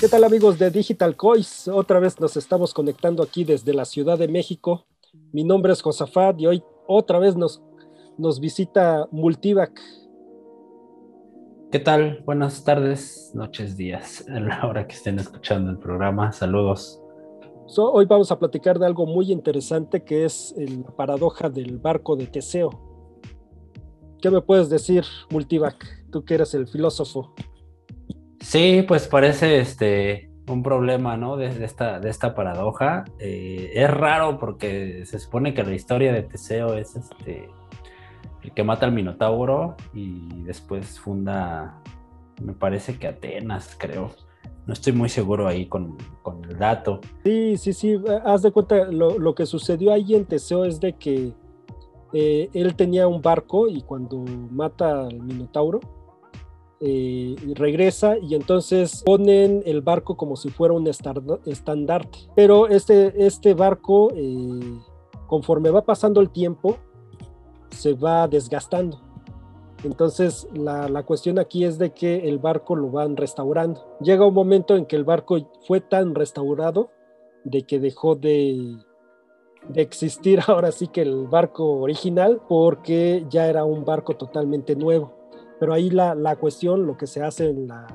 ¿Qué tal amigos de Digital Coins? Otra vez nos estamos conectando aquí desde la Ciudad de México. Mi nombre es Josafat y hoy otra vez nos, nos visita Multivac. ¿Qué tal? Buenas tardes, noches, días, a la hora que estén escuchando el programa. Saludos. hoy vamos a platicar de algo muy interesante que es la paradoja del barco de Teseo. ¿Qué me puedes decir, Multivac? Tú que eres el filósofo. Sí, pues parece este un problema, ¿no? De, esta, de esta paradoja. Eh, es raro porque se supone que la historia de Teseo es este el que mata al Minotauro y después funda, me parece que Atenas, creo. No estoy muy seguro ahí con, el dato. Sí, sí, sí. Haz de cuenta, lo, que sucedió ahí en Teseo es de que eh, él tenía un barco y cuando mata al Minotauro, eh, regresa y entonces ponen el barco como si fuera un estandarte. Pero este, este barco, eh, conforme va pasando el tiempo, se va desgastando. Entonces la, la, cuestión aquí es de que el barco lo van restaurando. Llega un momento en que el barco fue tan restaurado de que dejó de, de existir ahora sí que el barco original porque ya era un barco totalmente nuevo. Pero ahí la, la cuestión, lo que se hace en la,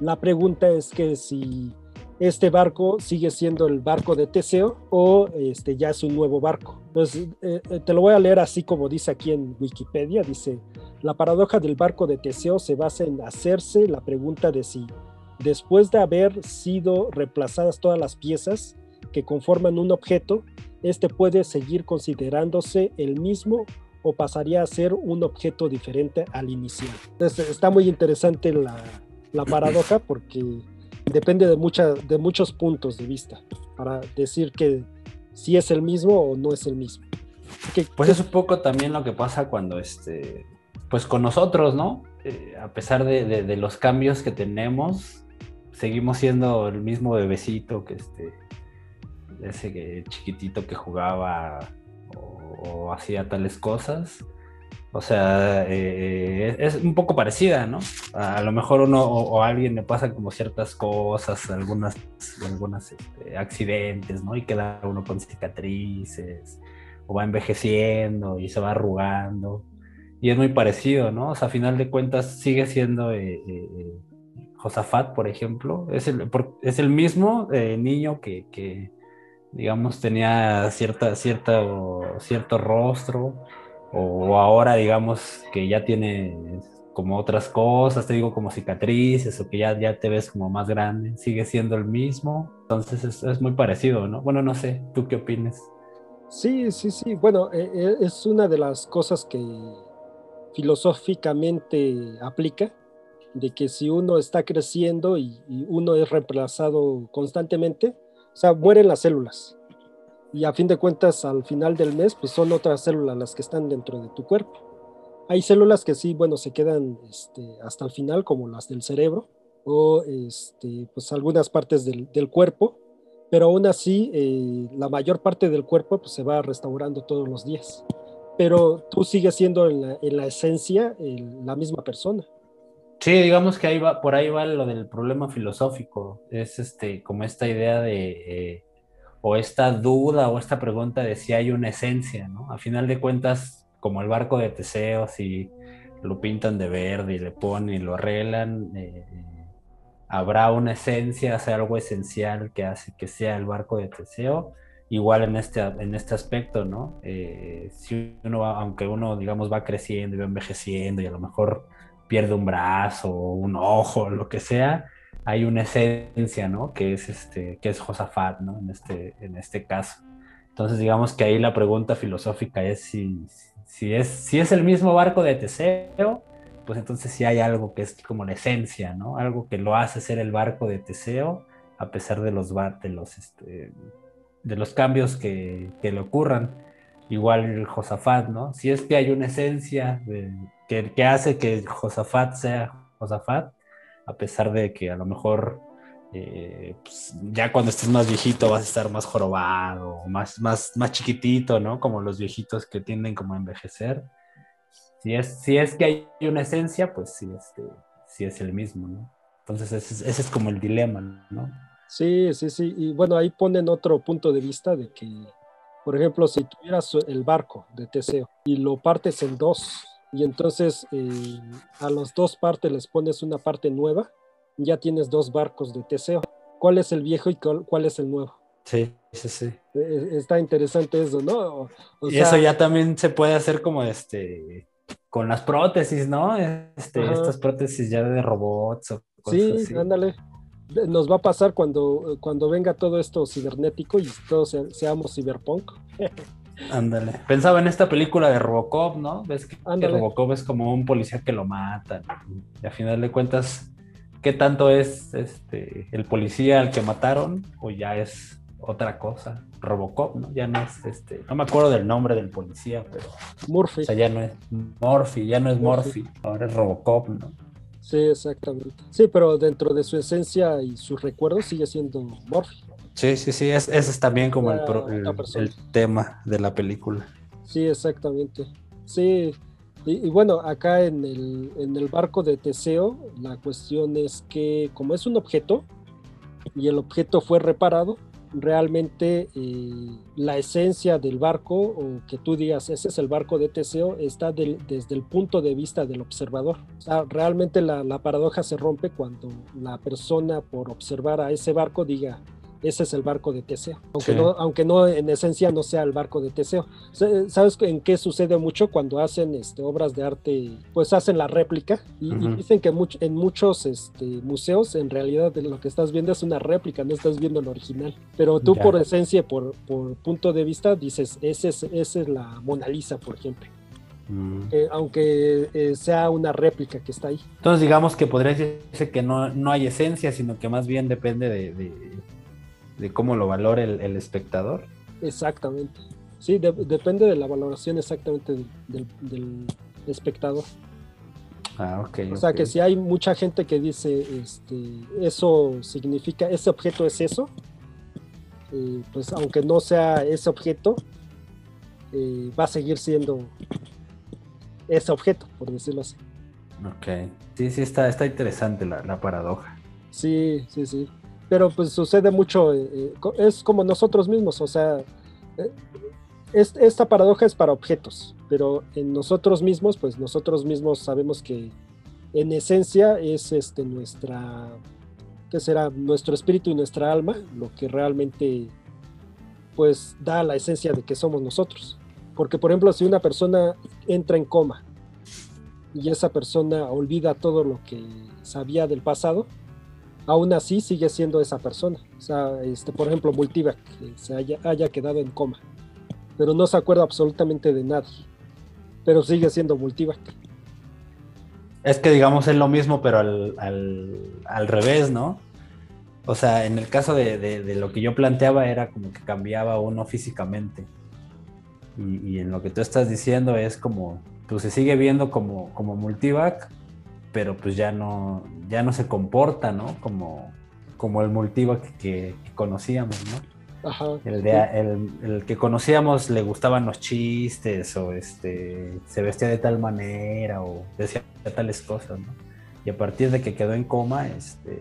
la pregunta es que si este barco sigue siendo el barco de Teseo o este, ya es un nuevo barco. Entonces, eh, eh, te lo voy a leer así como dice aquí en Wikipedia. Dice, la paradoja del barco de Teseo se basa en hacerse la pregunta de si, después de haber sido reemplazadas todas las piezas que conforman un objeto, este puede seguir considerándose el mismo o pasaría a ser un objeto diferente al inicial. Entonces, está muy interesante la, la paradoja porque depende de, de muchos puntos de vista para decir que si es el mismo o no es el mismo. pues es un poco también lo que pasa cuando, este, pues con nosotros, ¿no? Eh, a pesar de, los cambios que tenemos, seguimos siendo el mismo bebecito que este, ese chiquitito que jugaba o, hacía tales cosas. O sea, eh, es un poco parecida, ¿no? A, lo mejor uno o, alguien le pasa como ciertas cosas, algunas, algunos este, accidentes, ¿no? Y queda uno con cicatrices, o va envejeciendo y se va arrugando. Y es muy parecido, ¿no? O sea, a final de cuentas sigue siendo eh, eh, Josafat, por ejemplo. Es el, es el mismo niño que digamos, tenía cierta, cierta, cierto rostro, o ahora, digamos, que ya tiene como otras cosas, te digo, como cicatrices, o que ya, ya te ves como más grande, sigue siendo el mismo, entonces es, es muy parecido, ¿no? Bueno, no sé, ¿tú qué opinas? Sí, sí, sí, bueno, e, e, es una de las cosas que filosóficamente aplica, de que si uno está creciendo y, y uno es reemplazado constantemente, o sea, mueren las células. Y a fin de cuentas, al final del mes, pues son otras células las que están dentro de tu cuerpo. Hay células que sí, bueno, se quedan este, hasta el final, como las del cerebro, o este, pues algunas partes del, del cuerpo, pero aún así, eh, la mayor parte del cuerpo pues, se va restaurando todos los días. Pero tú sigues siendo en la, en la esencia la misma persona. Sí, digamos que ahí va, por ahí va lo del problema filosófico. Es este, como esta idea de, eh, o esta duda o esta pregunta de si hay una esencia, ¿no? A final de cuentas, como el barco de Teseo, si lo pintan de verde y le ponen y lo arreglan, eh, habrá una esencia, hace algo esencial que hace que sea el barco de Teseo. Igual en este, en este aspecto, ¿no? Eh, si uno, aunque uno, digamos, va creciendo y va envejeciendo y a lo mejor pierde un brazo, un ojo, lo que sea, hay una esencia, ¿no? Que es, este, que es Josafat, ¿no? En este, en este caso. Entonces, digamos que ahí la pregunta filosófica es si, si, es, si es el mismo barco de Teseo, pues entonces sí hay algo que es como la esencia, ¿no? Algo que lo hace ser el barco de Teseo, a pesar de los, de este, de los cambios que, que le ocurran. Igual Josafat, ¿no? Si es que hay una esencia de, que, hace que Josafat sea Josafat, a pesar de que a lo mejor eh, pues, ya cuando estés más viejito vas a estar más jorobado, más, más, más chiquitito, ¿no? Como los viejitos que tienden como a envejecer. Si es, si es que hay una esencia, pues sí, este, sí es el mismo, ¿no? Entonces ese, es como el dilema, ¿no? Sí, sí, sí. Y bueno, ahí ponen otro punto de vista de que, por ejemplo, si tuvieras el barco de Teseo y lo partes en dos, y entonces eh, a las dos partes les pones una parte nueva, ya tienes dos barcos de Teseo. ¿Cuál es el viejo y cuál, es el nuevo? Sí, sí, sí. E, e, está interesante eso, ¿no? y eso ya también se puede hacer como este con las prótesis, ¿no? Este, estas prótesis ya de robots o cosas sí, ándale. Nos va a pasar cuando, cuando venga todo esto cibernético y todos seamos cyberpunk. Ándale. Pensaba en esta película de Robocop, ¿no? Ves que, Robocop es como un policía que lo matan. Y a final de cuentas, ¿qué tanto es este el policía al que mataron? O ya es otra cosa. Robocop, ¿no? Ya no es este. No me acuerdo del nombre del policía, pero. Murphy. O sea, ya no es Murphy, ya no es Murphy. Ahora es Robocop, ¿no? Sí, exactamente. Sí, pero dentro de su esencia y sus recuerdos sigue siendo Murphy. Sí, sí, sí, ese es también como el, el, tema de la película. Sí, exactamente. Sí, y, bueno, acá en el, en el barco de Teseo, la cuestión es que como es un objeto y el objeto fue reparado, realmente eh, la esencia del barco, o que tú digas, ese es el barco de Teseo, está desde el punto de vista del observador. O sea, realmente la, la paradoja se rompe cuando la persona por observar a ese barco diga, ese es el barco de Teseo, aunque, no, aunque no en esencia no sea el barco de Teseo. ¿Sabes en qué sucede mucho cuando hacen este, obras de arte? Pues hacen la réplica y, dicen que en muchos este, museos en realidad lo que estás viendo es una réplica, no estás viendo el original. Pero tú por esencia, por, por punto de vista, dices, ese es, esa es la Mona Lisa, por ejemplo. Mm. Eh, aunque eh, sea una réplica que está ahí. Entonces digamos que podría decirse que no, no hay esencia, sino que más bien depende de, de cómo lo valore el, espectador. Exactamente. Sí, depende de la valoración exactamente del, espectador. Ah, ok. O sea que si hay mucha gente que dice, este, eso significa, ese objeto es eso, eh, pues aunque no sea ese objeto, eh, va a seguir siendo ese objeto, por decirlo así. Ok. Sí, sí, está, está interesante la, la paradoja. Sí, sí, sí pero pues sucede mucho, eh, eh, es como nosotros mismos, o sea, eh, esta paradoja es para objetos, pero en nosotros mismos, pues nosotros mismos sabemos que en esencia es este, nuestra, ¿qué será? Nuestro espíritu y nuestra alma, lo que realmente pues da la esencia de que somos nosotros. Porque por ejemplo, si una persona entra en coma y esa persona olvida todo lo que sabía del pasado, aún así sigue siendo esa persona. O sea, este, por ejemplo, Multivac, que se haya, quedado en coma, pero no se acuerda absolutamente de nadie, pero sigue siendo Multivac. Es que digamos es lo mismo, pero al, revés, ¿no? O sea, en el caso de, lo que yo planteaba era como que cambiaba uno físicamente. Y, en lo que tú estás diciendo es como, pues se sigue viendo como, como Multivac, pero pues ya no, ya no se comporta, ¿no? Como, como el multivac que, conocíamos, ¿no? Ajá, el, el, que conocíamos le gustaban los chistes o este se vestía de tal manera o decía tales cosas, ¿no? Y a partir de que quedó en coma, este,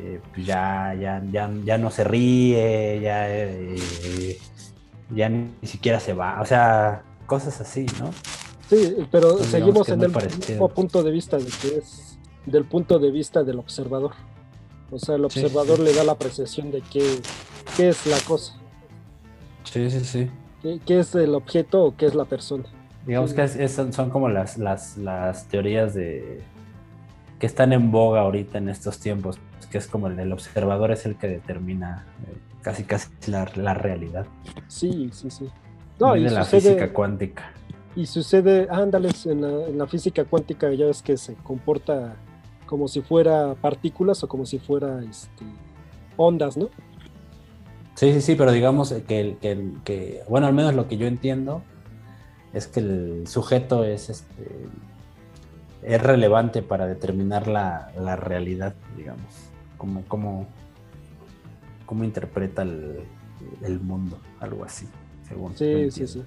eh, pues ya, ya, ya, ya, no se ríe, ya, eh, ya ni siquiera se va, o sea, cosas así, ¿no? Sí, pero seguimos en el mismo punto de vista de que es del punto de vista del observador. O sea, el observador le da la apreciación de qué, qué es la cosa. Sí, sí, sí. ¿Qué, es el objeto o qué es la persona? Digamos que son como las, las, las, teorías de que están en boga ahorita en estos tiempos, que es como el, observador es el que determina eh, casi casi la, realidad. Sí, sí, sí. No, y de la física cuántica. Y sucede, ándales, en la, en la física cuántica ya ves que se comporta como si fuera partículas o como si fuera este, ondas, ¿no? Sí, sí, sí, pero digamos que, que, que, bueno, al menos lo que yo entiendo es que el sujeto es, este, es relevante para determinar la, la realidad, digamos, como, como, cómo interpreta el, el, mundo, algo así, según. Sí, sí, sí.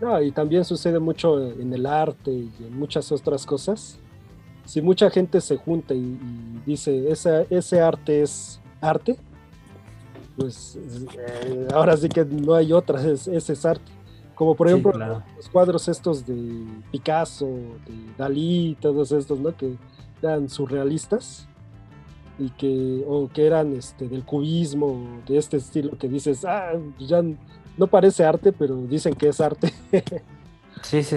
No, y también sucede mucho en el arte y en muchas otras cosas. si mucha gente se junta y, dice, ese arte es arte, pues eh, ahora sí que no hay otra, ese es arte. Como por ejemplo los cuadros estos de Picasso, de Dalí, todos estos, ¿no? Que eran surrealistas y que, o que eran este, del cubismo, de este estilo que dices, ah, ya no parece arte, pero dicen que es arte. sí, sí.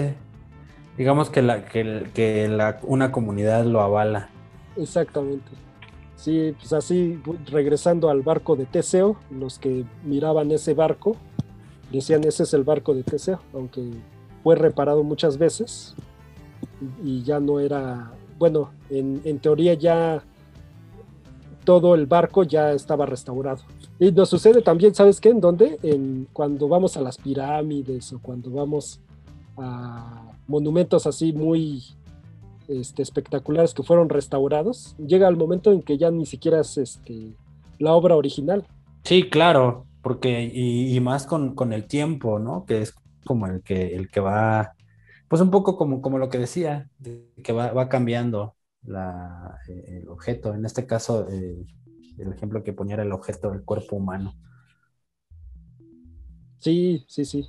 Digamos que, la, que, que la, una comunidad lo avala. Exactamente. Sí, pues así, regresando al barco de Teseo, los que miraban ese barco decían ese es el barco de Teseo, aunque fue reparado muchas veces y ya no era, bueno, en, en teoría ya todo el barco ya estaba restaurado. Y nos sucede también, ¿sabes qué? ¿En dónde? En, cuando vamos a las pirámides o cuando vamos a monumentos así muy este, espectaculares que fueron restaurados, llega el momento en que ya ni siquiera es este, la obra original. Sí, claro, porque y, más con, el tiempo, ¿no? Que es como el que, el que va, pues un poco como, como lo que decía, que va, va cambiando la, el objeto. En este caso, eh, el ejemplo que ponía era el objeto del cuerpo humano. Sí, sí, sí.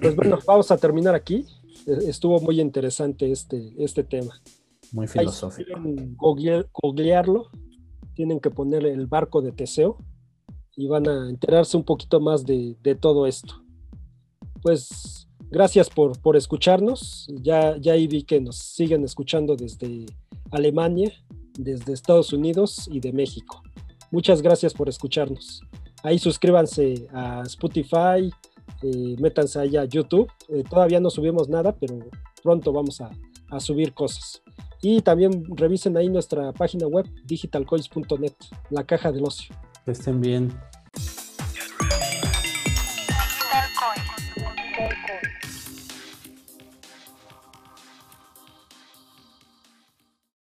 Pues bueno, vamos a terminar aquí. E-, estuvo muy interesante este, este tema. Muy filosófico. googlearlo, tienen que poner el barco de Teseo y van a enterarse un poquito más de, de todo esto. Pues gracias por, por escucharnos. Ya, ya ahí vi que nos siguen escuchando desde Alemania, desde Estados Unidos y de México. Muchas gracias por escucharnos. Ahí suscríbanse a Spotify, eh, métanse allá a YouTube. Eh, todavía no subimos nada, pero pronto vamos a, a, subir cosas. Y también revisen ahí nuestra página web digitalcoins.net, la caja del ocio. Que estén bien.